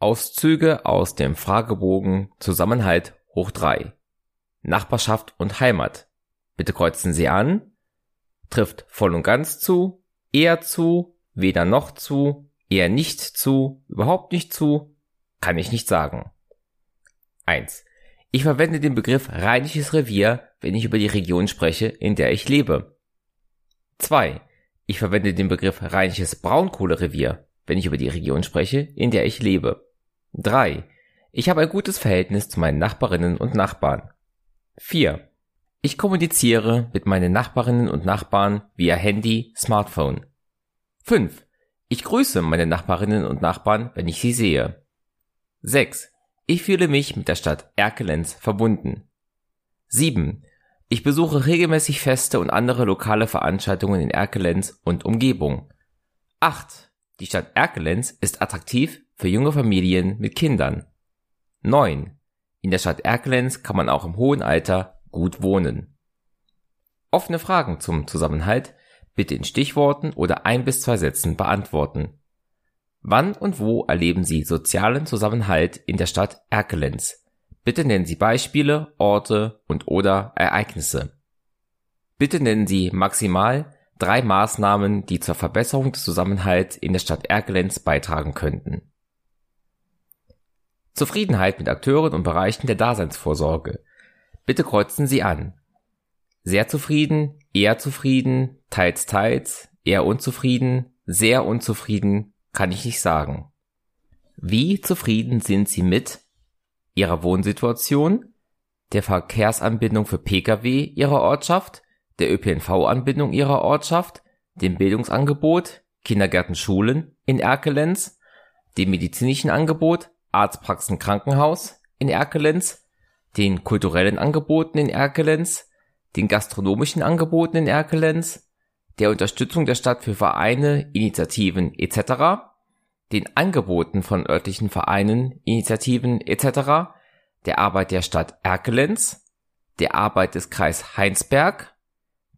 Auszüge aus dem Fragebogen Zusammenhalt hoch 3. Nachbarschaft und Heimat. Bitte kreuzen Sie an. Trifft voll und ganz zu, eher zu, weder noch zu, eher nicht zu, überhaupt nicht zu, kann ich nicht sagen. 1. Ich verwende den Begriff rheinisches Revier, wenn ich über die Region spreche, in der ich lebe. 2. Ich verwende den Begriff rheinisches Braunkohlerevier, wenn ich über die Region spreche, in der ich lebe. 3. Ich habe ein gutes Verhältnis zu meinen Nachbarinnen und Nachbarn. 4. Ich kommuniziere mit meinen Nachbarinnen und Nachbarn via Handy, Smartphone. 5. Ich grüße meine Nachbarinnen und Nachbarn, wenn ich sie sehe. 6. Ich fühle mich mit der Stadt Erkelenz verbunden. 7. Ich besuche regelmäßig Feste und andere lokale Veranstaltungen in Erkelenz und Umgebung. 8. Die Stadt Erkelenz ist attraktiv für junge Familien mit Kindern. 9. In der Stadt Erkelenz kann man auch im hohen Alter gut wohnen. Offene Fragen zum Zusammenhalt bitte in Stichworten oder ein bis zwei Sätzen beantworten. Wann und wo erleben Sie sozialen Zusammenhalt in der Stadt Erkelenz? Bitte nennen Sie Beispiele, Orte und oder Ereignisse. Bitte nennen Sie maximal drei Maßnahmen, die zur Verbesserung des Zusammenhalts in der Stadt Erkelenz beitragen könnten. Zufriedenheit mit Akteuren und Bereichen der Daseinsvorsorge. Bitte kreuzen Sie an. Sehr zufrieden, eher zufrieden, teils teils, eher unzufrieden, sehr unzufrieden, kann ich nicht sagen. Wie zufrieden sind Sie mit Ihrer Wohnsituation, der Verkehrsanbindung für Pkw Ihrer Ortschaft, der ÖPNV-Anbindung Ihrer Ortschaft, dem Bildungsangebot, Kindergärten, Schulen in Erkelenz, dem medizinischen Angebot, Arztpraxen, Krankenhaus in Erkelenz, den kulturellen Angeboten in Erkelenz, den gastronomischen Angeboten in Erkelenz, der Unterstützung der Stadt für Vereine, Initiativen etc., den Angeboten von örtlichen Vereinen, Initiativen etc., der Arbeit der Stadt Erkelenz, der Arbeit des Kreis Heinsberg,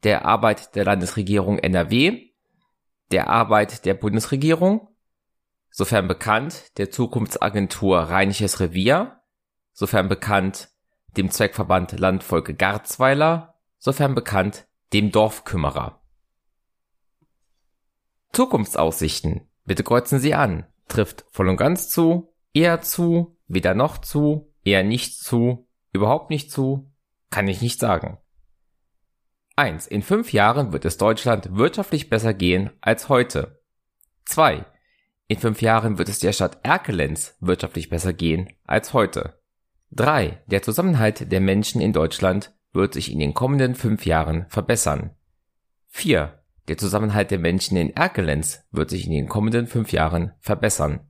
der Arbeit der Landesregierung NRW, der Arbeit der Bundesregierung, sofern bekannt der Zukunftsagentur Rheinisches Revier, sofern bekannt dem Zweckverband Landvolke Garzweiler sofern bekannt, dem Dorfkümmerer. Zukunftsaussichten. Bitte kreuzen Sie an. Trifft voll und ganz zu, eher zu, weder noch zu, eher nicht zu, überhaupt nicht zu, kann ich nicht sagen. 1. In fünf Jahren wird es Deutschland wirtschaftlich besser gehen als heute. 2. In fünf Jahren wird es der Stadt Erkelenz wirtschaftlich besser gehen als heute. 3. Der Zusammenhalt der Menschen in Deutschland wird sich in den kommenden fünf Jahren verbessern. 4. Der Zusammenhalt der Menschen in Erkelenz wird sich in den kommenden fünf Jahren verbessern.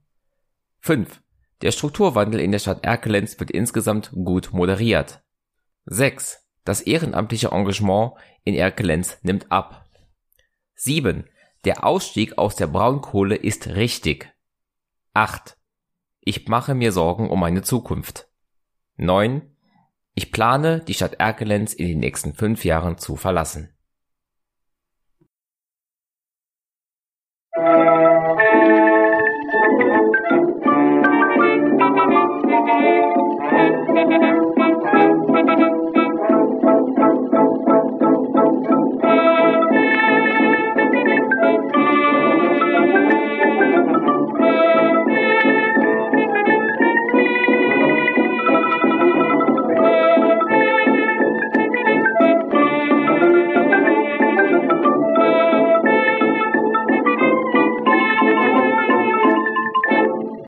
5. Der Strukturwandel in der Stadt Erkelenz wird insgesamt gut moderiert. 6. Das ehrenamtliche Engagement in Erkelenz nimmt ab. 7. Der Ausstieg aus der Braunkohle ist richtig. 8. Ich mache mir Sorgen um meine Zukunft. 9. Ich plane, die Stadt Erkelenz in den nächsten fünf Jahren zu verlassen